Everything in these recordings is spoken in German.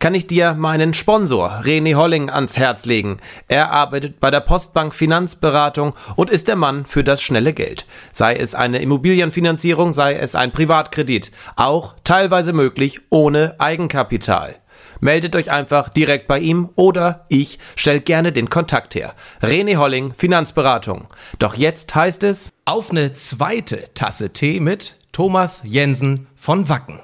kann ich dir meinen Sponsor René Holling ans Herz legen. Er arbeitet bei der Postbank Finanzberatung und ist der Mann für das schnelle Geld. Sei es eine Immobilienfinanzierung, sei es ein Privatkredit, auch teilweise möglich ohne Eigenkapital. Meldet euch einfach direkt bei ihm oder ich stelle gerne den Kontakt her. René Holling, Finanzberatung. Doch jetzt heißt es auf eine zweite Tasse Tee mit Thomas Jensen von Wacken.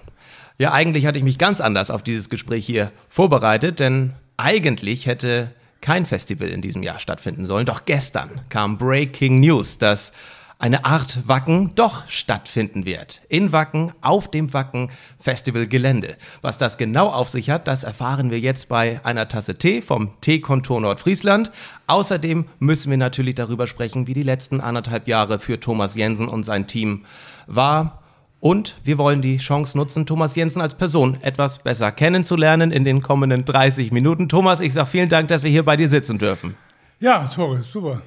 Ja, eigentlich hatte ich mich ganz anders auf dieses Gespräch hier vorbereitet, denn eigentlich hätte kein Festival in diesem Jahr stattfinden sollen. Doch gestern kam Breaking News, dass eine Art Wacken doch stattfinden wird. In Wacken, auf dem Wacken Festival Gelände. Was das genau auf sich hat, das erfahren wir jetzt bei einer Tasse Tee vom Teekontor Nordfriesland. Außerdem müssen wir natürlich darüber sprechen, wie die letzten anderthalb Jahre für Thomas Jensen und sein Team war. Und wir wollen die Chance nutzen, Thomas Jensen als Person etwas besser kennenzulernen in den kommenden 30 Minuten. Thomas, ich sage vielen Dank, dass wir hier bei dir sitzen dürfen. Ja, Tore, super.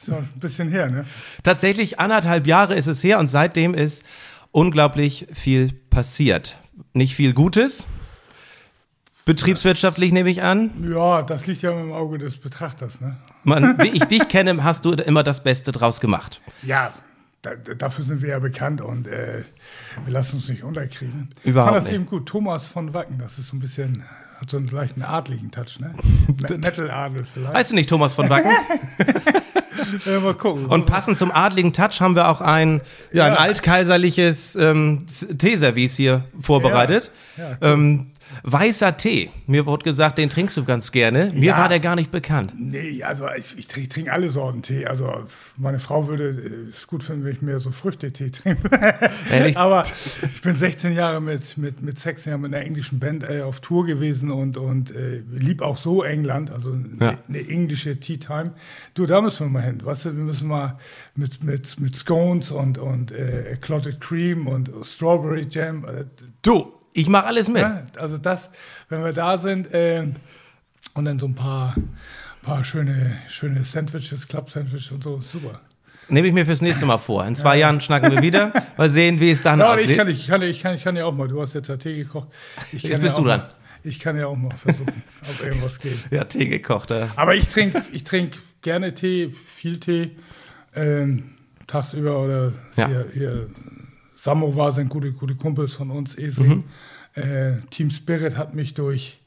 So ein bisschen her, ne? Tatsächlich anderthalb Jahre ist es her und seitdem ist unglaublich viel passiert. Nicht viel Gutes. Betriebswirtschaftlich nehme ich an. Ja, das liegt ja im Auge des Betrachters, ne? Man, wie ich dich kenne, hast du immer das Beste draus gemacht. Ja, da, dafür sind wir ja bekannt und äh, wir lassen uns nicht unterkriegen. Überhaupt ich fand das nicht. eben gut. Thomas von Wacken, das ist so ein bisschen, hat so einen leichten adligen Touch, ne? Metal-Adel vielleicht. Heißt du nicht Thomas von Wacken? Ja, mal gucken. Und passend zum adligen Touch haben wir auch ein, ja, ein altkaiserliches ähm, Teeservice hier vorbereitet. Ja, ja, cool. ähm, weißer Tee. Mir wurde gesagt, den trinkst du ganz gerne. Mir Ja. war der gar nicht bekannt. Nee, also ich, ich trinke trink alle Sorten Tee. Also meine Frau würde äh, es gut finden, wenn ich mehr so Früchtetee trinke. Ehrlich? Aber ich bin 16 Jahre mit, mit, mit 16 Jahren mit einer englischen Band äh, auf Tour gewesen und, und äh, lieb auch so England, also Ja. eine englische Tea Time. Du, da müssen wir mal hin. Weißt du, wir müssen mal mit, mit, mit Scones und, und äh, Clotted Cream und Strawberry Jam. Äh, Du, ich mache alles mit. ja, also das, wenn wir da sind äh, und dann so ein paar, paar schöne, schöne Sandwiches, Club-Sandwiches und so, super. Nehme ich mir fürs nächste Mal vor. In zwei Jahren schnacken wir wieder. Mal sehen, wie es dann Ja, ich aussieht. kann, ich, kann, ich, kann, ich kann ja auch mal, du hast jetzt ja Tee gekocht. Ich Jetzt bist ja du dran. Mal, ich kann ja auch mal versuchen, ob irgendwas geht. ja, Tee gekocht. Ja. Aber ich trinke ich trink gerne Tee, viel Tee, ähm, tagsüber oder Ja. hier, hier Samovar sind gute, gute Kumpels von uns, Mhm. Esring. Äh, Team Spirit hat mich durch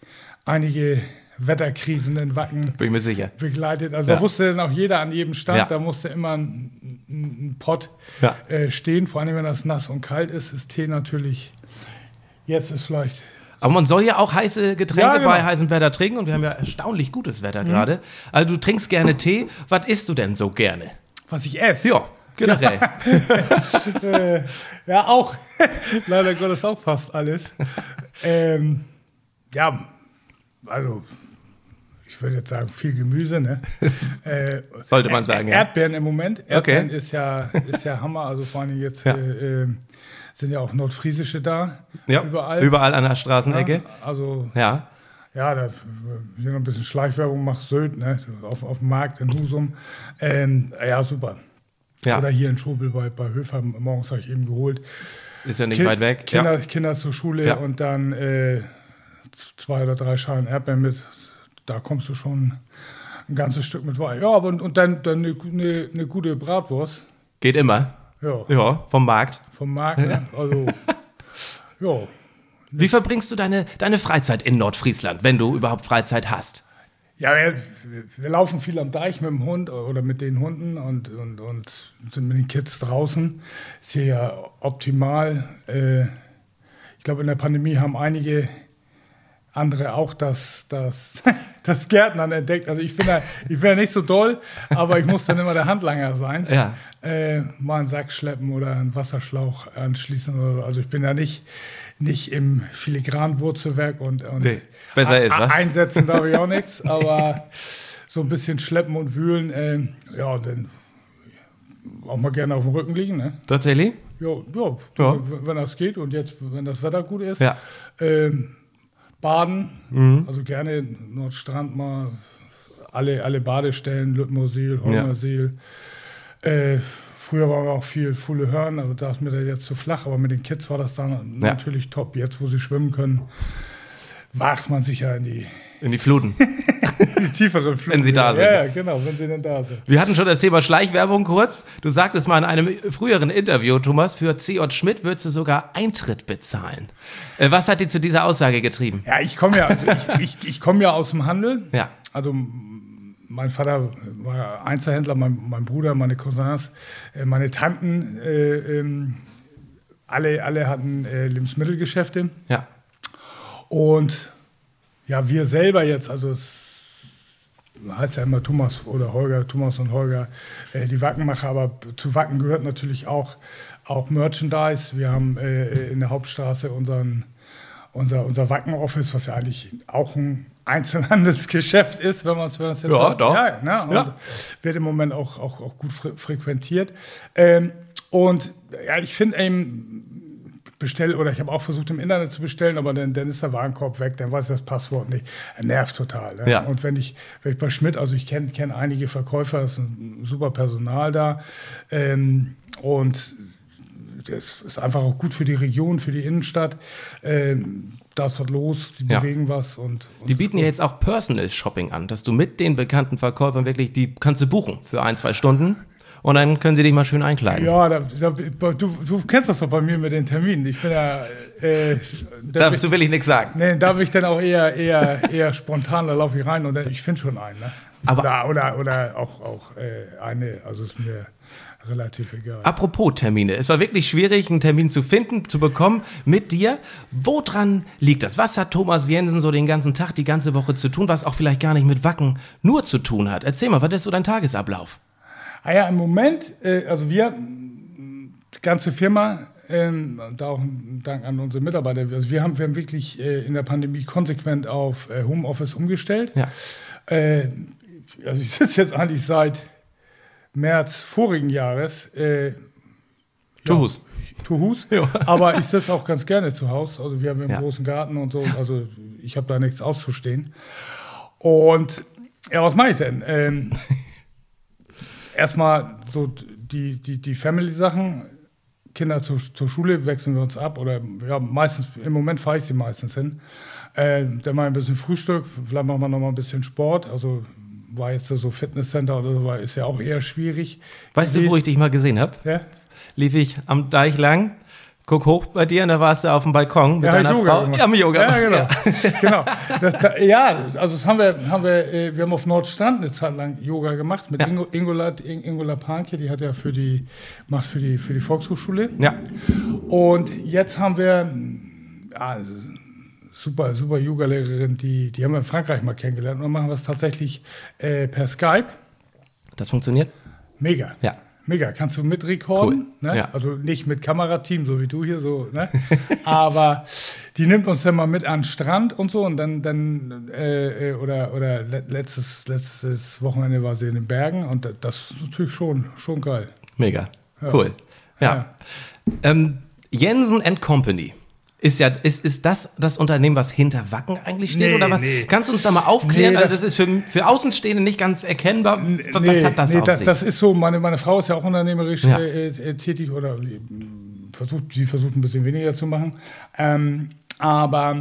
einige Wetterkrisen in Wacken Bin ich mir sicher. begleitet. Also Ja. da wusste dann auch jeder an jedem Stand, Ja. da musste immer ein, ein, Pott Ja. äh, stehen, vor allem wenn das nass und kalt ist, ist Tee natürlich, jetzt ist vielleicht, Aber man soll ja auch heiße Getränke Ja, genau. Mhm. bei heißem Wetter trinken und wir haben ja erstaunlich gutes Wetter gerade. Also du trinkst gerne Tee. Was isst du denn so gerne? was ich esse. Ja, generell. Ja, auch. Leider Gottes auch fast alles. ähm, ja, also ich würde jetzt sagen, viel Gemüse, ne? Äh, Sollte man sagen, ja. Erdbeeren im Moment. Erdbeeren Okay. ist, ja, ist ja Hammer. Also vor allem jetzt Ja. äh, äh, sind ja auch Nordfriesische da. Ja, Überall. Überall an der Straßenecke. Ja, also Ja. ja, da hier noch ein bisschen Schleichwerbung macht Sylt, ne? Auf, auf dem Markt in Husum. Ähm, ja, super. Ja. Oder hier in Schobel bei, bei Höfer, morgens habe ich eben geholt. Ist ja nicht Ki- weit weg. Kinder, ja. Kinder zur Schule Ja. und dann äh, zwei oder drei Schalen Erdbeeren mit. Da kommst du schon ein ganzes Stück mit Wein. Ja, aber und, und dann, dann eine, eine, eine gute Bratwurst. Geht immer. Ja, Ja, vom Markt. vom Markt. Ne? Also, ja. Wie verbringst du deine, deine Freizeit in Nordfriesland, wenn du überhaupt Freizeit hast? Ja, wir, wir laufen viel am Deich mit dem Hund oder mit den Hunden und, und, und sind mit den Kids draußen. Ist hier ja optimal. Äh, ich glaube, in der Pandemie haben einige andere auch das, das, das Gärtnern entdeckt. Also ich finde, ich wäre nicht so doll, aber ich muss dann immer der Handlanger sein. Ja. Äh, mal einen Sack schleppen oder einen Wasserschlauch anschließen. Also ich bin da nicht, nicht im filigranen Wurzelwerk und, und Nee, besser ist, wa? einsetzen darf ich auch nichts, aber so ein bisschen schleppen und wühlen, äh, ja, dann auch mal gerne auf dem Rücken liegen, ne? Tatsächlich? ja, ja, Ja. wenn das geht und jetzt, wenn das Wetter gut ist. Ja. Ähm, baden, Mhm. also gerne Nordstrand mal, alle, alle Badestellen, Lüttmosil, Holmersil. Äh, früher waren wir auch viel Fuhle Hörn, aber da ist mir das jetzt zu flach, aber mit den Kids war das dann Ja. natürlich top. Jetzt, wo sie schwimmen können, wagt man sich ja in die, In die Fluten. die tieferen Flüge. Wenn sie da sind. Ja, genau, wenn sie denn da sind. Wir hatten schon das Thema Schleichwerbung kurz. Du sagtest mal in einem früheren Interview, Thomas, für C.J. Schmidt würdest du sogar Eintritt bezahlen. Äh, was hat dich zu dieser Aussage getrieben? Ja, ich komme ja, also ich, ich, ich komme ja aus dem Handel. Ja. Also mein Vater war Einzelhändler, mein, mein Bruder, meine Cousins, äh, meine Tanten, äh, ähm, alle, alle hatten äh, Lebensmittelgeschäfte. Ja. Und ja, wir selber jetzt, also es heißt ja immer Thomas oder Holger, Thomas und Holger, äh, die Wackenmacher, aber zu Wacken gehört natürlich auch, auch Merchandise. Wir haben äh, in der Hauptstraße unseren, unser, unser Wacken-Office, was ja eigentlich auch ein Einzelhandelsgeschäft ist, wenn man es jetzt Ja, sagt. doch. Ja, ne? und Ja. wird im Moment auch, auch, auch gut fre frequentiert. Ähm, und ja, ich finde eben, bestell oder ich habe auch versucht im Internet zu bestellen, aber dann, dann ist der Warenkorb weg, dann weiß ich das Passwort nicht. Er nervt total. Ne? Ja. Und wenn ich, wenn ich bei Schmidt, also ich kenne kenn einige Verkäufer, ist ein super Personal da ähm, und das ist einfach auch gut für die Region, für die Innenstadt. Ähm, da ist was los, die Ja. bewegen was und, und Die bieten ja jetzt auch Personal Shopping an, dass du mit den bekannten Verkäufern wirklich, die kannst du buchen für ein, zwei Stunden und dann können sie dich mal schön einkleiden. Ja, da, da, du, du kennst das doch bei mir mit den Terminen. Ich bin ja. Äh, da bin Dazu will ich nichts sagen. Nee, da bin ich dann auch eher, eher, eher spontan, da laufe ich rein und dann- ich finde schon einen. Ne? Aber- oder, oder, oder auch, auch äh, eine, also ist mir relativ egal. Apropos Termine, es war wirklich schwierig, einen Termin zu finden, zu bekommen mit dir. Woran liegt das? Was hat Thomas Jensen so den ganzen Tag, die ganze Woche zu tun, was auch vielleicht gar nicht mit Wacken nur zu tun hat? Erzähl mal, was ist so dein Tagesablauf? Ah ja, im Moment, äh, also wir, die ganze Firma, ähm, da auch ein Dank an unsere Mitarbeiter, also wir haben, wir haben wirklich äh, in der Pandemie konsequent auf äh, Homeoffice umgestellt. Ja. Äh, also ich sitze jetzt eigentlich seit März vorigen Jahres äh, Tuhus. Tuhus. Ja. Aber ich sitze auch ganz gerne zu Hause. Also wir haben einen Ja. großen Garten und so. Also ich habe da nichts auszustehen. Und ja, was mache ich denn? Ähm, erstmal so die, die, die Family-Sachen. Kinder zur, zur Schule wechseln wir uns ab oder ja, meistens, im Moment fahre ich sie meistens hin. Äh, dann mal ein bisschen Frühstück, vielleicht machen wir noch mal ein bisschen Sport. Also war jetzt so Fitnesscenter oder so, war, ist ja auch eher schwierig. Weißt du, wo ich dich mal gesehen habe? Ja? Lief ich am Deich lang, guck hoch bei dir und da warst du auf dem Balkon mit Ja, deiner Yoga Frau. gemacht. Ja, mit Yoga. Ja, gemacht, genau. genau. Das, da, ja, also das haben wir, haben wir, äh, wir haben auf Nordstrand eine Zeit lang Yoga gemacht mit Ja. Ingo, Ingola, In- Ingola Panke, die hat ja für die, macht für die, für die Volkshochschule. Ja. Und jetzt haben wir, ja, super, super Yoga-Lehrerin, die, die haben wir in Frankreich mal kennengelernt und dann machen wir es tatsächlich äh, per Skype. Das funktioniert? Mega. Ja. Mega, kannst du mitrekorden, Cool, ne? ja. also nicht mit Kamerateam, so wie du hier so, ne? aber die nimmt uns dann mal mit an den Strand und so und dann, dann äh, äh, oder, oder le- letztes, letztes Wochenende war sie in den Bergen und da- das ist natürlich schon, schon geil. Mega. Cool. Ja. Ja. Ähm, Jensen and Company. Ist ja, ist, ist das das Unternehmen, was hinter Wacken eigentlich steht? Nee, oder was? nee. Kannst du uns da mal aufklären? Nee, also das- das ist für, für Außenstehende nicht ganz erkennbar. Was hat das nee, auf das, sich? das ist so, meine, meine Frau ist ja auch unternehmerisch Ja. äh, äh, tätig oder äh, versucht, sie versucht ein bisschen weniger zu machen. Ähm, aber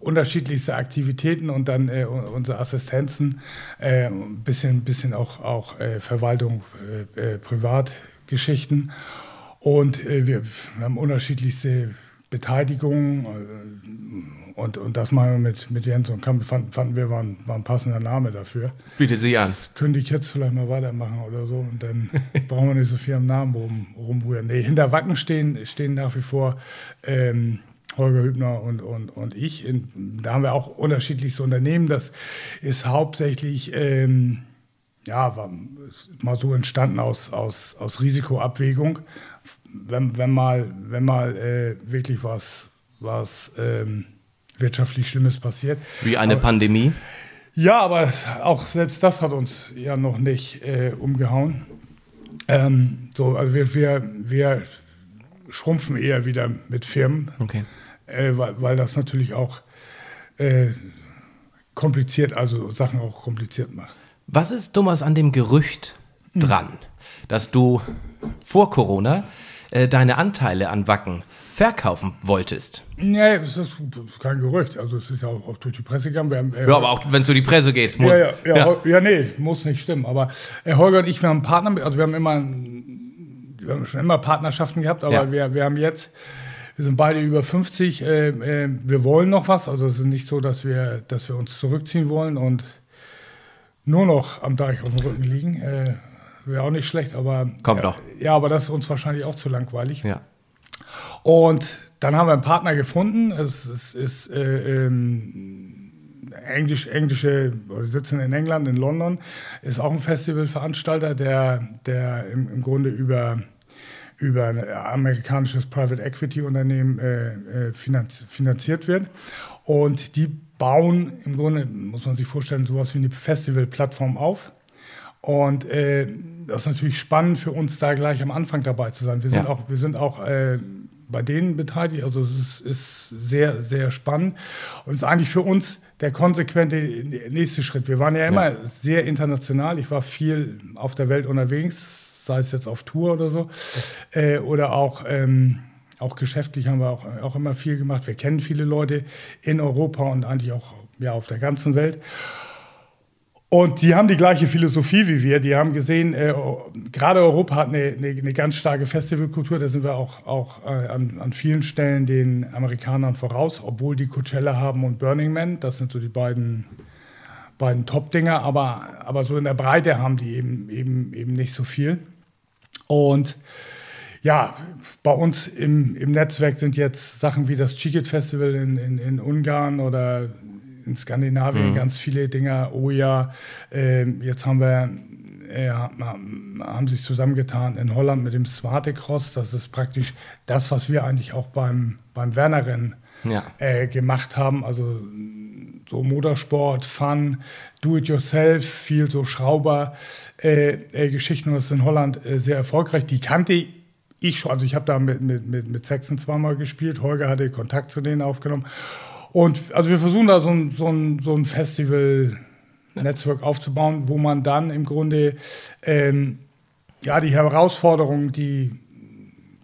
unterschiedlichste Aktivitäten und dann äh, unsere Assistenzen, äh, ein bisschen, bisschen auch, auch äh, Verwaltung, äh, äh, Privatgeschichten. Und äh, wir, wir haben unterschiedlichste Beteiligungen äh, und, und das machen wir mit, mit Jens und Kamp, fanden, fanden wir, war ein, war ein passender Name dafür Bietet sie an. könnte ich jetzt vielleicht mal weitermachen oder so und dann brauchen wir nicht so viel am Namen rum, rumrühren. Nee, hinter Wacken stehen, stehen nach wie vor ähm, Holger Hübner und, und, und ich. In, da haben wir auch unterschiedlichste Unternehmen. Das ist hauptsächlich, ähm, ja, war mal so entstanden aus, aus, aus Risikoabwägung. Wenn, wenn mal, wenn mal äh, wirklich was, was ähm, wirtschaftlich Schlimmes passiert, Wie eine Pandemie. ja, aber auch selbst das hat uns ja noch nicht äh, umgehauen. Ähm, so, also wir, wir, wir schrumpfen eher wieder mit Firmen, Okay. äh, weil, weil das natürlich auch äh, kompliziert, also Sachen auch kompliziert macht. Was ist, Thomas, an dem Gerücht dran, dass du vor Corona äh, deine Anteile an Wacken verkaufen wolltest? Nee, es ist kein Gerücht. Also es ist ja auch, auch durch die Presse gegangen. Haben, äh, Ja, aber auch wenn es durch die Presse geht. Muss. ja, ja, ja, ja, nee, muss nicht stimmen. Aber äh, Holger und ich, wir haben einen Partner, mit- also wir haben immer, wir haben schon immer Partnerschaften gehabt, aber Ja. wir, wir haben jetzt, wir sind beide über 50, äh, äh, wir wollen noch was. Also es ist nicht so, dass wir, dass wir uns zurückziehen wollen und nur noch am Deich auf dem Rücken liegen. Äh, Wäre auch nicht schlecht, aber. Kommt ja, noch. Ja, aber das ist uns wahrscheinlich auch zu langweilig. Ja. Und dann haben wir einen Partner gefunden. Es, es ist äh, ähm, Englisch, englische, oder sitzen in England, in London, ist auch ein Festivalveranstalter, der, der im, im Grunde über, über ein amerikanisches Private Equity Unternehmen äh, äh, finanz, finanziert wird. Und die bauen im Grunde, muss man sich vorstellen, sowas wie eine Festivalplattform auf. Und äh, das ist natürlich spannend für uns, da gleich am Anfang dabei zu sein. Wir sind Ja. auch, wir sind auch äh, bei denen beteiligt. Also es ist, ist sehr, sehr spannend. Und es ist eigentlich für uns der konsequente nächste Schritt. Wir waren ja immer sehr international. Ich war viel auf der Welt unterwegs, sei es jetzt auf Tour oder so. Äh, oder auch, ähm, auch geschäftlich haben wir auch, auch immer viel gemacht. Wir kennen viele Leute in Europa und eigentlich auch ja, auf der ganzen Welt. Und die haben die gleiche Philosophie wie wir. Die haben gesehen, äh, gerade Europa hat eine, eine, eine ganz starke Festivalkultur. Da sind wir auch, auch äh, an, an vielen Stellen den Amerikanern voraus, obwohl die Coachella haben und Burning Man. Das sind so die beiden, beiden Top-Dinger. Aber, aber so in der Breite haben die eben, eben, eben nicht so viel. Und ja, bei uns im, im Netzwerk sind jetzt Sachen wie das Chikit Festival in, in, in Ungarn oder in Skandinavien ganz viele Dinger. Oh ja, ähm, jetzt haben wir, äh, haben sich zusammengetan in Holland mit dem Smarte Cross. Das ist praktisch das, was wir eigentlich auch beim, beim Werner-Rennen Ja. äh, gemacht haben. Also so Motorsport, Fun, Do-it-yourself, viel so Schrauber-Geschichten. Äh. Und das ist in Holland äh, sehr erfolgreich. Die kannte ich schon. Also ich habe da mit, mit, mit, mit Saxon zweimal gespielt. Holger hatte Kontakt zu denen aufgenommen. Und also wir versuchen da so ein, so ein, so ein Festival-Netzwerk aufzubauen, wo man dann im Grunde ähm, ja, die Herausforderungen, die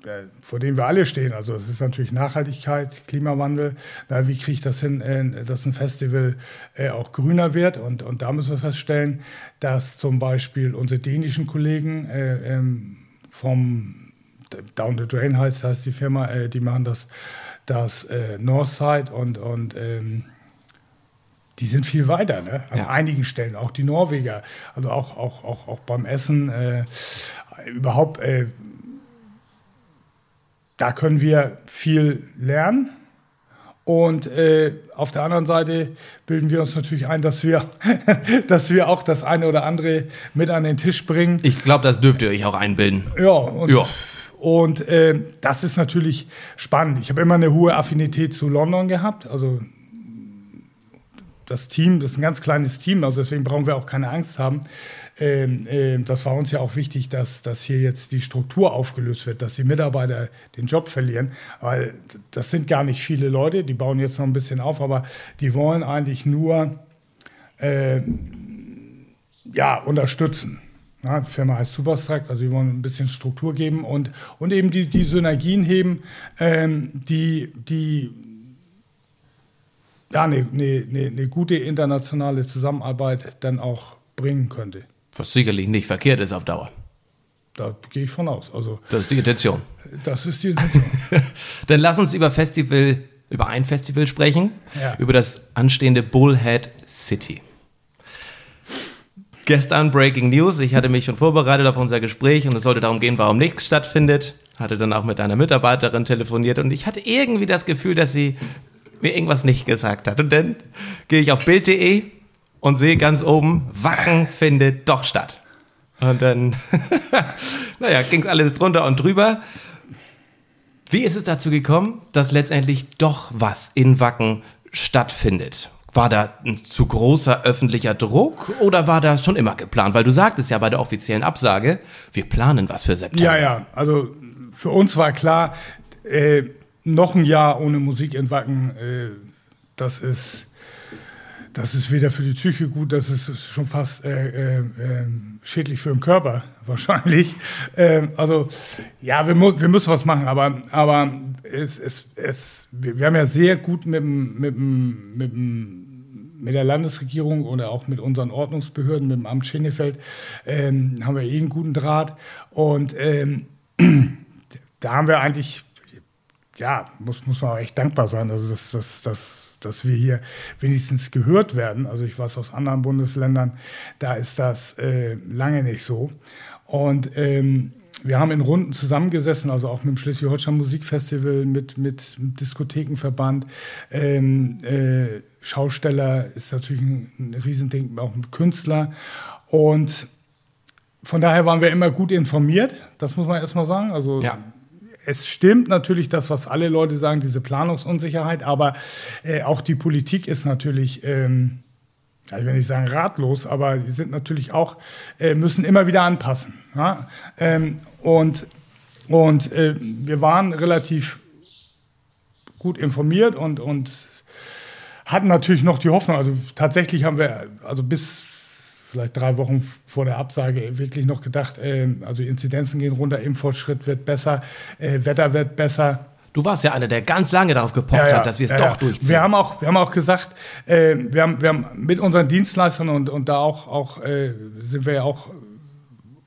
äh, vor denen wir alle stehen. Also es ist natürlich Nachhaltigkeit, Klimawandel. Na, wie kriege ich das hin, äh, dass ein Festival äh, auch grüner wird? Und, und da müssen wir feststellen, dass zum Beispiel unsere dänischen Kollegen äh, ähm, vom Down the Drain heißt, heißt die Firma, die machen das, das äh, Northside und, und ähm, die sind viel weiter, ne? An Ja. einigen Stellen, auch die Norweger, also auch, auch, auch, auch beim Essen, äh, überhaupt, äh, da können wir viel lernen. Und äh, auf der anderen Seite bilden wir uns natürlich ein, dass wir, dass wir auch das eine oder andere mit an den Tisch bringen. Ich glaube, das dürft ihr euch auch einbilden. Ja, und, Ja. Und äh, das ist natürlich spannend. Ich habe immer eine hohe Affinität zu London gehabt. Also das Team, das ist ein ganz kleines Team, also deswegen brauchen wir auch keine Angst haben. Ähm, ähm, das war uns ja auch wichtig, dass, dass hier jetzt die Struktur aufgelöst wird, dass die Mitarbeiter den Job verlieren, weil das sind gar nicht viele Leute, die bauen jetzt noch ein bisschen auf, aber die wollen eigentlich nur äh, ja, unterstützen. Ja, die Firma heißt Superstruct, also wir wollen ein bisschen Struktur geben und, und eben die, die Synergien heben, ähm, die, die ja, eine, eine, eine, eine gute internationale Zusammenarbeit dann auch bringen könnte. Was sicherlich nicht verkehrt ist auf Dauer. Da gehe ich von aus. Also Das ist die Intention. das ist die Intention. Dann lass uns über Festival, über ein Festival sprechen, Ja. über das anstehende Bullhead City. Gestern Breaking News. Ich hatte mich schon vorbereitet auf unser Gespräch und es sollte darum gehen, warum nichts stattfindet. Hatte dann auch mit einer Mitarbeiterin telefoniert und ich hatte irgendwie das Gefühl, dass sie mir irgendwas nicht gesagt hat. Und dann gehe ich auf Bild.de und sehe ganz oben, Wacken findet doch statt. Und dann, naja, ging alles drunter und drüber. Wie ist es dazu gekommen, dass letztendlich doch was in Wacken stattfindet? War da ein zu großer öffentlicher Druck oder war das schon immer geplant? Weil du sagtest ja bei der offiziellen Absage, wir planen was für September. ja, ja, also für uns war klar, äh, noch ein Jahr ohne Musik in Wacken, äh, das ist das ist weder für die Psyche gut, das ist schon fast äh, äh, ähm, schädlich für den Körper wahrscheinlich. Ähm, also ja, wir, mu wir müssen was machen, aber, aber es, es, es, wir haben ja sehr gut mit, mit, mit, mit der Landesregierung oder auch mit unseren Ordnungsbehörden, mit dem Amt Schenefeld, ähm, haben wir eh einen guten Draht. Und ähm, da haben wir eigentlich, ja, muss, muss man echt dankbar sein. Also das, das, das dass wir hier wenigstens gehört werden. Also ich weiß aus anderen Bundesländern, da ist das äh, lange nicht so. Und ähm, wir haben in Runden zusammengesessen, also auch mit dem Schleswig-Holstein Musikfestival, mit, mit, Diskothekenverband. Ähm, äh, Schausteller ist natürlich ein, ein Riesending, auch ein Künstler. Und von daher waren wir immer gut informiert, das muss man erstmal sagen. Also ja es stimmt natürlich das, was alle Leute sagen, diese Planungsunsicherheit, aber äh, auch die Politik ist natürlich, ähm, ich will nicht sagen ratlos, aber die sind natürlich auch, äh, müssen immer wieder anpassen. Ja? Ähm, und und äh, wir waren relativ gut informiert und, und hatten natürlich noch die Hoffnung, also tatsächlich haben wir, also bis vielleicht drei Wochen vor der Absage wirklich noch gedacht, äh, also Inzidenzen gehen runter, Impffortschritt wird besser, äh, Wetter wird besser. Du warst ja einer, der ganz lange darauf gepocht ja, ja, hat, dass wir es ja, doch durchziehen. Wir haben auch, wir haben auch gesagt, äh, wir, haben, wir haben mit unseren Dienstleistern und, und da auch, auch äh, sind wir ja auch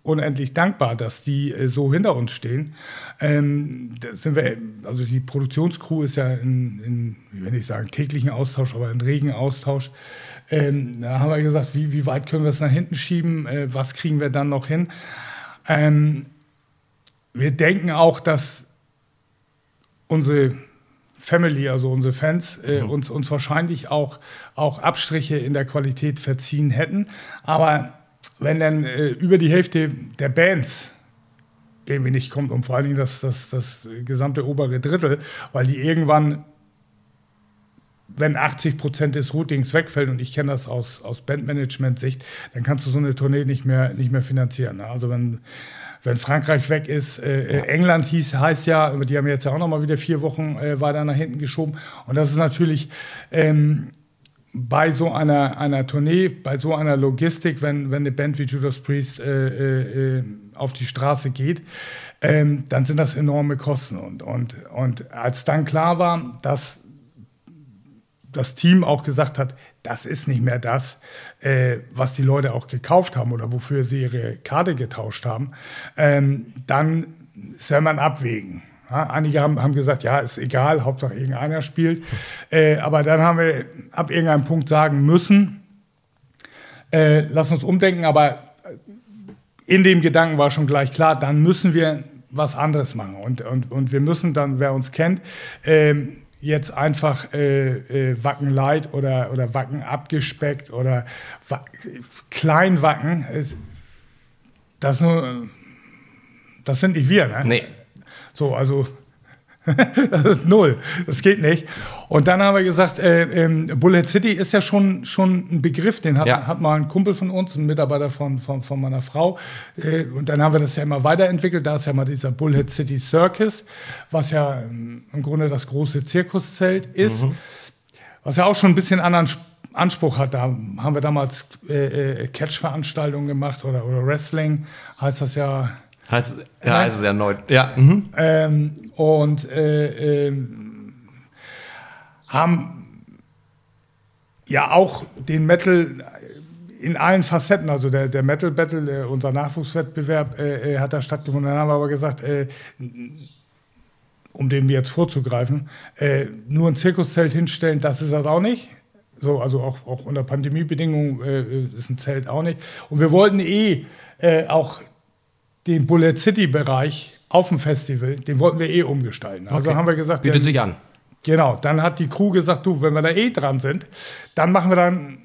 unendlich dankbar, dass die äh, so hinter uns stehen. Ähm, sind wir, also die Produktionscrew ist ja in, in, ich will nicht sagen täglichen Austausch, aber in regen Austausch. Ähm, da haben wir gesagt, wie, wie weit können wir es nach hinten schieben? Äh, was kriegen wir dann noch hin? Ähm, wir denken auch, dass unsere Family, also unsere Fans, äh, mhm. uns, uns wahrscheinlich auch, auch Abstriche in der Qualität verziehen hätten. Aber wenn dann äh, über die Hälfte der Bands irgendwie nicht kommt und vor allen Dingen das, das, das gesamte obere Drittel, weil die irgendwann wenn 80 Prozent des Routings wegfällt, und ich kenne das aus, aus Bandmanagement-Sicht, dann kannst du so eine Tournee nicht mehr, nicht mehr finanzieren. Ne? Also wenn, wenn Frankreich weg ist, äh, äh, ja. England hieß, heißt ja, die haben jetzt ja auch noch mal wieder vier Wochen äh, weiter nach hinten geschoben. Und das ist natürlich ähm, bei so einer, einer Tournee, bei so einer Logistik, wenn, wenn eine Band wie Judas Priest äh, äh, auf die Straße geht, ähm, dann sind das enorme Kosten. Und, und, und als dann klar war, dass das Team auch gesagt hat, das ist nicht mehr das, äh, was die Leute auch gekauft haben oder wofür sie ihre Karte getauscht haben, ähm, dann soll man abwägen. Ja, einige haben, haben, gesagt, ja, ist egal, Hauptsache irgendeiner spielt. Äh, aber dann haben wir ab irgendeinem Punkt sagen müssen, äh, lass uns umdenken, aber in dem Gedanken war schon gleich klar, dann müssen wir was anderes machen. Und, und, und wir müssen dann, wer uns kennt, ähm, jetzt einfach äh, äh, Wacken Light oder, oder Wacken abgespeckt oder Wa Kleinwacken, das, das sind nicht wir. Ne? Nee. So, also das ist null. Das geht nicht. Und dann haben wir gesagt, äh, ähm, Bullet City ist ja schon, schon ein Begriff, den hat, ja. hat mal ein Kumpel von uns, ein Mitarbeiter von, von, von meiner Frau. Äh, und dann haben wir das ja immer weiterentwickelt. Da ist ja mal dieser Bullet City Circus, was ja ähm, im Grunde das große Zirkuszelt ist. Mhm. Was ja auch schon ein bisschen anderen Anspruch hat. Da haben wir damals äh, äh, Catch-Veranstaltungen gemacht oder, oder Wrestling, heißt das ja Heißt, ja, heißt es erneut. Ja. Mhm. Ähm, und äh, äh, haben ja auch den Metal in allen Facetten, also der, der Metal Battle, äh, unser Nachwuchswettbewerb, äh, äh, hat da stattgefunden. Dann haben wir aber gesagt, äh, um dem jetzt vorzugreifen, nur ein Zirkuszelt hinstellen, das ist das auch nicht. So, also auch, auch unter Pandemiebedingungen ist ein Zelt auch nicht. Und wir wollten eh auch den Bullet City-Bereich auf dem Festival, den wollten wir eh umgestalten. Also okay. haben wir gesagt, bietet sich an. Genau, dann hat die Crew gesagt, du, wenn wir da eh dran sind, dann machen wir dann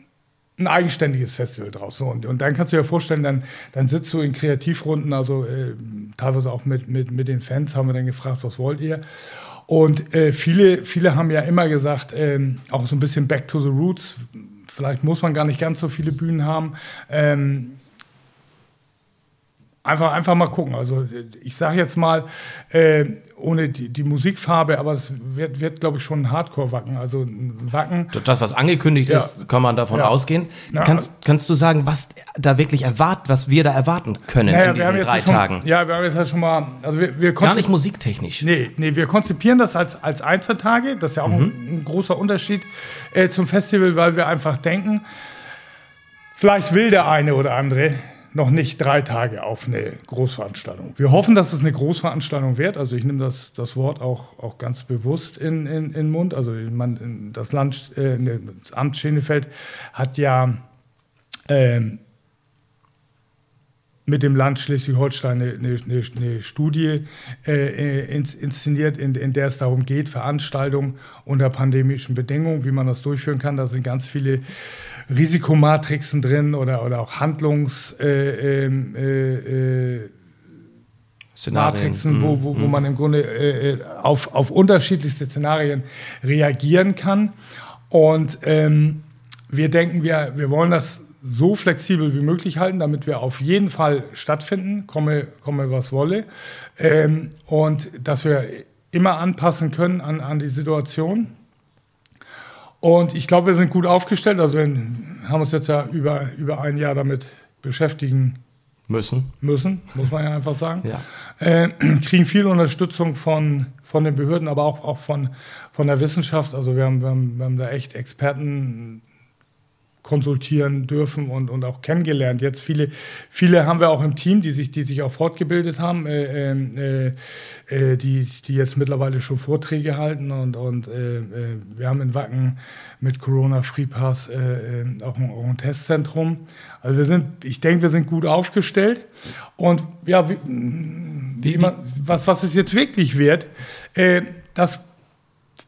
ein eigenständiges Festival draus. So, und, und dann kannst du dir vorstellen, dann, dann sitzt du in Kreativrunden, also äh, teilweise auch mit, mit, mit den Fans, haben wir dann gefragt, was wollt ihr? Und äh, viele, viele haben ja immer gesagt, äh, auch so ein bisschen back to the roots. Vielleicht muss man gar nicht ganz so viele Bühnen haben. Ähm, einfach, einfach mal gucken. Also ich sage jetzt mal, äh, ohne die, die Musikfarbe, aber es wird, wird glaube ich, schon ein Hardcore-Wacken. Also ein Wacken. Das, was angekündigt Ja. ist, kann man davon Ja. ausgehen. Ja. Kannst, kannst du sagen, was da wirklich erwartet, was wir da erwarten können in wir diesen drei ja schon, Tagen? Ja, wir haben jetzt halt schon mal, also wir, wir Gar nicht musiktechnisch. Nee, nee, wir konzipieren das als, als Einzeltage. Das ist ja auch ein, ein großer Unterschied äh, zum Festival, weil wir einfach denken, vielleicht will der eine oder andere noch nicht drei Tage auf eine Großveranstaltung. Wir hoffen, dass es eine Großveranstaltung wird. Also ich nehme das, das Wort auch, auch ganz bewusst in, in, in den Mund. Also man, das Land, äh, das Amt Schenefeld hat ja ähm, mit dem Land Schleswig-Holstein eine, eine, eine, Studie äh, ins, inszeniert, in, in der es darum geht, Veranstaltungen unter pandemischen Bedingungen, wie man das durchführen kann. Da sind ganz viele Risikomatrixen drin oder, oder auch Handlungs... Äh, ähm, äh, äh. Matrixen, wo, wo, wo man im Grunde äh, auf, auf unterschiedlichste Szenarien reagieren kann. Und ähm, wir denken, wir, wir wollen das so flexibel wie möglich halten, damit wir auf jeden Fall stattfinden, komme, komme was wolle. Ähm, und dass wir immer anpassen können an, an die Situation. Und ich glaube, wir sind gut aufgestellt. Also wir haben uns jetzt ja über, über ein Jahr damit beschäftigen Müssen. müssen, muss man ja einfach sagen. Ja. Äh, kriegen viel Unterstützung von, von den Behörden, aber auch, auch von, von der Wissenschaft. Also wir haben, wir, haben, wir haben da echt Experten konsultieren dürfen und, und auch kennengelernt. Jetzt viele, viele haben wir auch im Team, die sich, die sich auch fortgebildet haben, äh, äh, äh, die, die jetzt mittlerweile schon Vorträge halten und, und äh, äh, wir haben in Wacken mit Corona Free Pass äh, äh, auch, ein, auch ein Testzentrum. Also wir sind, ich denke, wir sind gut aufgestellt und ja, wie, wie immer, was, was es jetzt wirklich wird, äh, das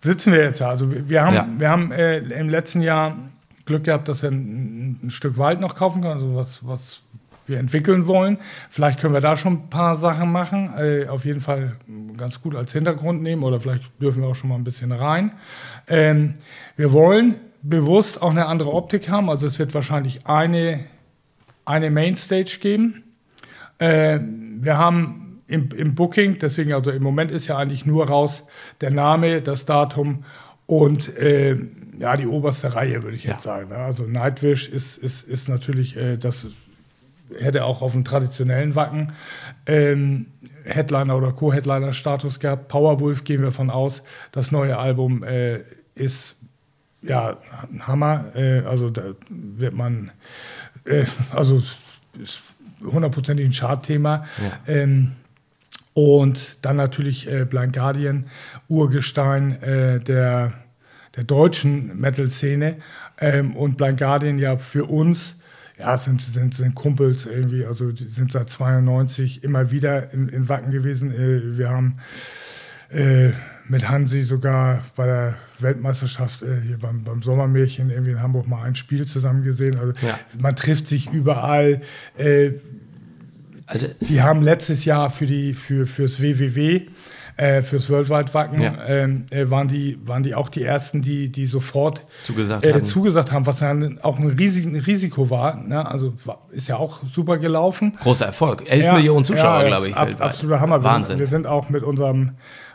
sitzen wir jetzt ja. Also wir, wir haben, Ja. wir haben äh, im letzten Jahr Glück gehabt, dass wir ein, ein Stück Wald noch kaufen können, also was, was wir entwickeln wollen. Vielleicht können wir da schon ein paar Sachen machen, äh, auf jeden Fall ganz gut als Hintergrund nehmen oder vielleicht dürfen wir auch schon mal ein bisschen rein. Ähm, wir wollen bewusst auch eine andere Optik haben, also es wird wahrscheinlich eine, eine Mainstage geben. Äh, wir haben im, im Booking, deswegen, also im Moment ist ja eigentlich nur raus der Name, das Datum und äh, ja, die oberste Reihe, würde ich Ja. jetzt sagen. ne? Also Nightwish ist, ist, ist natürlich, äh, das hätte auch auf dem traditionellen Wacken ähm, Headliner oder Co-Headliner-Status gehabt. Powerwolf gehen wir von aus. Das neue Album äh, ist ja ein Hammer. Äh, also da wird man, äh, also hundertprozentig ein Chartthema. Ähm, und dann natürlich äh, Blind Guardian, Urgestein äh, der, der deutschen Metal-Szene. Ähm, und Blind Guardian ja für uns, ja, sind, sind, sind Kumpels irgendwie, also die sind seit 92 immer wieder in, in Wacken gewesen. Äh, wir haben äh, mit Hansi sogar bei der Weltmeisterschaft äh, hier beim, beim Sommermärchen irgendwie in Hamburg mal ein Spiel zusammen gesehen. Also Ja. man trifft sich überall. Äh, Also, die haben letztes Jahr für die für fürs WWW äh, fürs Worldwide Wacken Ja. ähm, äh, waren die waren die auch die ersten, die die sofort Zugesagt äh, haben. zugesagt haben, was dann auch ein, riesig, ein Risiko war. Ne? Also war, ist ja auch super gelaufen. großer Erfolg. 11 Ja, Millionen Zuschauer, ja, glaube ich, ab. Absoluter Hammer. Wir Wahnsinn. Wir sind auch mit unserem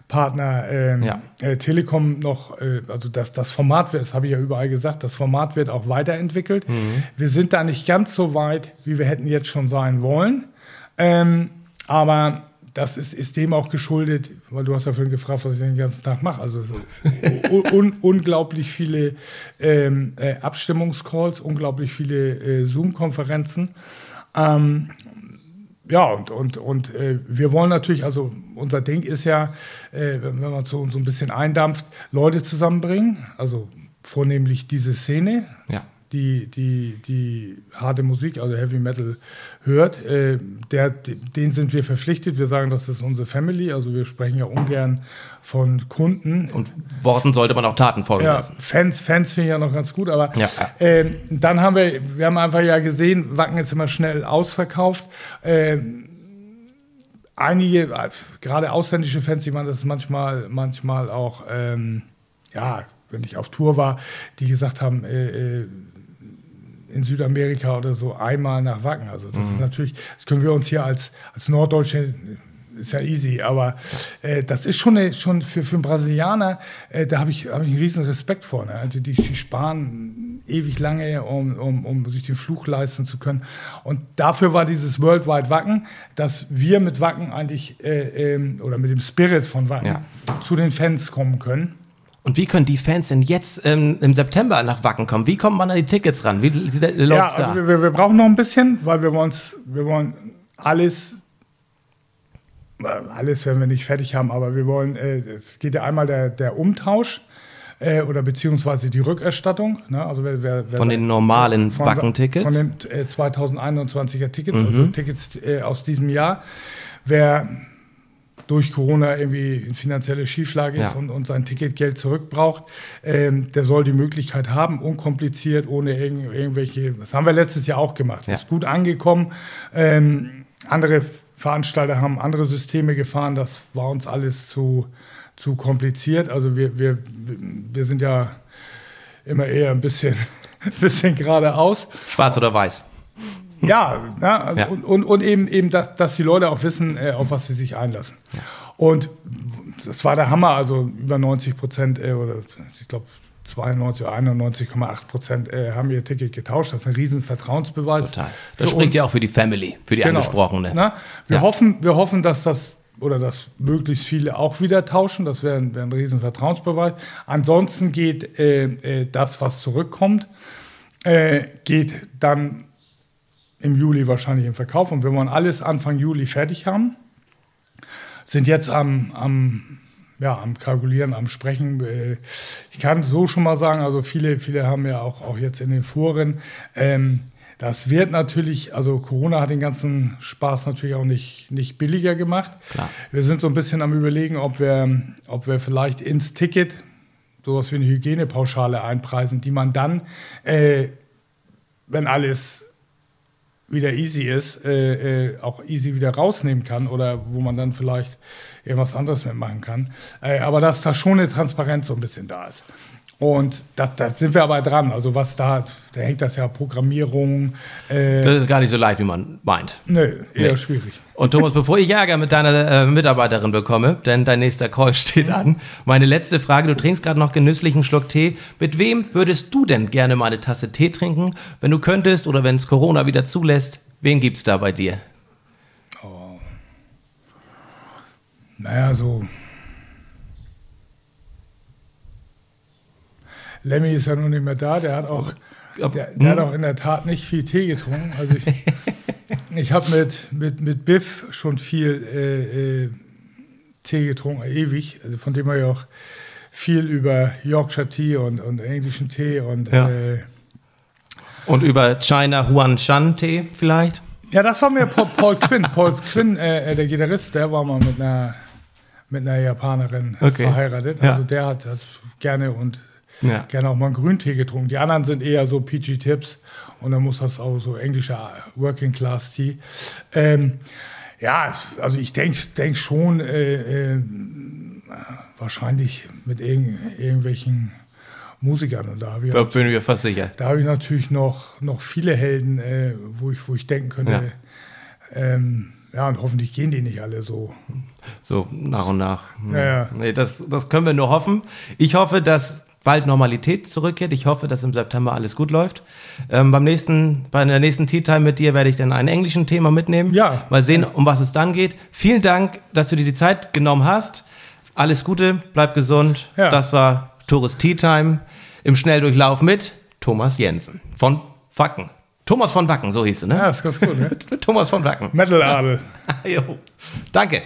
Partner ähm, Ja. äh, Telekom noch, äh, also das, das Format, wird- das habe ich ja überall gesagt, das Format wird auch weiterentwickelt. Mhm. Wir sind da nicht ganz so weit, wie wir hätten jetzt schon sein wollen. Ähm, aber das ist, ist dem auch geschuldet, weil du hast ja vorhin gefragt, was ich den ganzen Tag mache. Also so un, un, unglaublich viele ähm, äh, Abstimmungscalls, unglaublich viele äh, Zoom-Konferenzen. Ähm, ja, und, und, und äh, wir wollen natürlich, also unser Ding ist ja, äh, wenn man so, so ein bisschen eindampft, Leute zusammenbringen, also vornehmlich diese Szene, Ja. Die, die, die harte Musik, also Heavy Metal hört, äh, der, den sind wir verpflichtet. Wir sagen, das ist unsere Family, also wir sprechen ja ungern von Kunden. Und Worten sollte man auch Taten folgen Ja, lassen. Fans, Fans finde ich ja noch ganz gut, aber Ja. ähm, dann haben wir, wir haben einfach ja gesehen, Wacken ist immer schnell ausverkauft. Ähm, einige, äh, gerade ausländische Fans, die man das manchmal, manchmal auch, ähm, ja, wenn ich auf Tour war, die gesagt haben, äh, äh, in Südamerika oder so einmal nach Wacken. Also das ist natürlich, das können wir uns hier als, als Norddeutsche ist ja easy, aber äh, das ist schon, eine, schon für, für einen Brasilianer, äh, da habe ich, hab ich einen riesen Respekt vor. Ne? Also die, die sparen ewig lange, um, um, um sich den Fluch leisten zu können. Und dafür war dieses Worldwide Wacken, dass wir mit Wacken eigentlich, äh, ähm, oder mit dem Spirit von Wacken, Ja. zu den Fans kommen können. Und wie können die Fans denn jetzt ähm, im September nach Wacken kommen? Wie kommt man an die Tickets ran? Wie Ja, also wir, wir brauchen noch ein bisschen, weil wir wir wollen alles, alles werden wir nicht fertig haben, aber wir wollen, äh, es geht ja einmal der, der Umtausch äh, oder beziehungsweise die Rückerstattung. Ne? Also wer, wer, wer Von den normalen Wacken-Tickets? Von den äh, 2021er Tickets, also Tickets äh, aus diesem Jahr. Wer durch Corona irgendwie in finanzielle Schieflage ist Ja. und, und sein Ticketgeld zurückbraucht, ähm, der soll die Möglichkeit haben, unkompliziert, ohne irgend, irgendwelche, das haben wir letztes Jahr auch gemacht, Ja. ist gut angekommen. Ähm, andere Veranstalter haben andere Systeme gefahren, das war uns alles zu, zu kompliziert. Also wir, wir, wir sind ja immer eher ein bisschen, bisschen geradeaus. Schwarz oder weiß? Ja, na, Ja. Und, und, und eben, eben dass, dass die Leute auch wissen, äh, auf was sie sich einlassen. Und das war der Hammer, also über 90 Prozent äh, oder ich glaube 92 oder 91,8 Prozent äh, haben ihr Ticket getauscht. Das ist ein riesen Vertrauensbeweis. Total. Das spricht uns. ja auch für die Family, für die angesprochene. Na, wir, Ja. hoffen, wir hoffen, dass das oder dass möglichst viele auch wieder tauschen. Das wäre ein, wäre ein riesen Vertrauensbeweis. Ansonsten geht äh, äh, das, was zurückkommt, äh, geht dann im Juli wahrscheinlich im Verkauf. Und wir wollen alles Anfang Juli fertig haben. Sind jetzt am, am, ja, am Kalkulieren, am Sprechen. Äh, Ich kann so schon mal sagen, also viele, viele haben ja auch, auch jetzt in den Foren, ähm, das wird natürlich, also Corona hat den ganzen Spaß natürlich auch nicht, nicht billiger gemacht. Klar. Wir sind so ein bisschen am überlegen, ob wir, ob wir vielleicht ins Ticket sowas wie eine Hygienepauschale einpreisen, die man dann, äh, wenn alles wieder easy ist, äh, äh, auch easy wieder rausnehmen kann oder wo man dann vielleicht irgendwas anderes mitmachen kann. Äh, aber dass da schon eine Transparenz so ein bisschen da ist. Und da, sind wir aber dran. Also was da, da hängt das ja Programmierung. Äh, Das ist gar nicht so leicht, wie man meint. nö, eher Nee. schwierig. Und Thomas, bevor ich Ärger mit deiner äh, Mitarbeiterin bekomme, denn dein nächster Call steht an, meine letzte Frage, du trinkst gerade noch genüsslichen Schluck Tee. Mit wem würdest du denn gerne mal eine Tasse Tee trinken, wenn du könntest oder wenn es Corona wieder zulässt? Wen gibt's da bei dir? Naja, so. Lemmy ist ja nun nicht mehr da, der hat auch, der, der hat auch in der Tat nicht viel Tee getrunken. Also ich, ich habe mit, mit, mit Biff schon viel äh, äh, Tee getrunken, ewig. Also von dem habe ich auch viel über Yorkshire Tea und, und englischen Tee und Ja. äh, Und über China Huan Shan Tee vielleicht? Ja, das war mir Paul, Paul Quinn. Paul Quinn, äh, der Gitarrist, der war mal mit einer, mit einer Japanerin Okay. verheiratet. Ja. Also der hat, hat gerne und Ja. gerne auch mal einen Grüntee getrunken. Die anderen sind eher so Peachy Tips und dann muss das auch so englischer Working Class Tea. Ähm, ja, also ich denke denk schon äh, äh, wahrscheinlich mit irgend, irgendwelchen Musikern. Und da Da bin ich mir fast sicher. da habe ich natürlich noch, noch viele Helden, äh, wo, ich, wo ich denken könnte, ja. Ähm, ja, und hoffentlich gehen die nicht alle so. So nach und nach. Ja. Nee, das, das können wir nur hoffen. Ich hoffe, dass bald Normalität zurückkehrt. Ich hoffe, dass im September alles gut läuft. Ähm, beim nächsten, bei der nächsten Tea Time mit dir werde ich dann einen englischen Thema mitnehmen. Ja. Mal sehen, um was es dann geht. Vielen Dank, dass du dir die Zeit genommen hast. Alles Gute, bleib gesund. Ja. Das war Tourist Tea Time im Schnelldurchlauf mit Thomas Jensen von Wacken. Thomas von Wacken, so hieß du, ne? Ja, ist ganz gut, ne? Thomas von Wacken. Metal Adel. jo. Danke.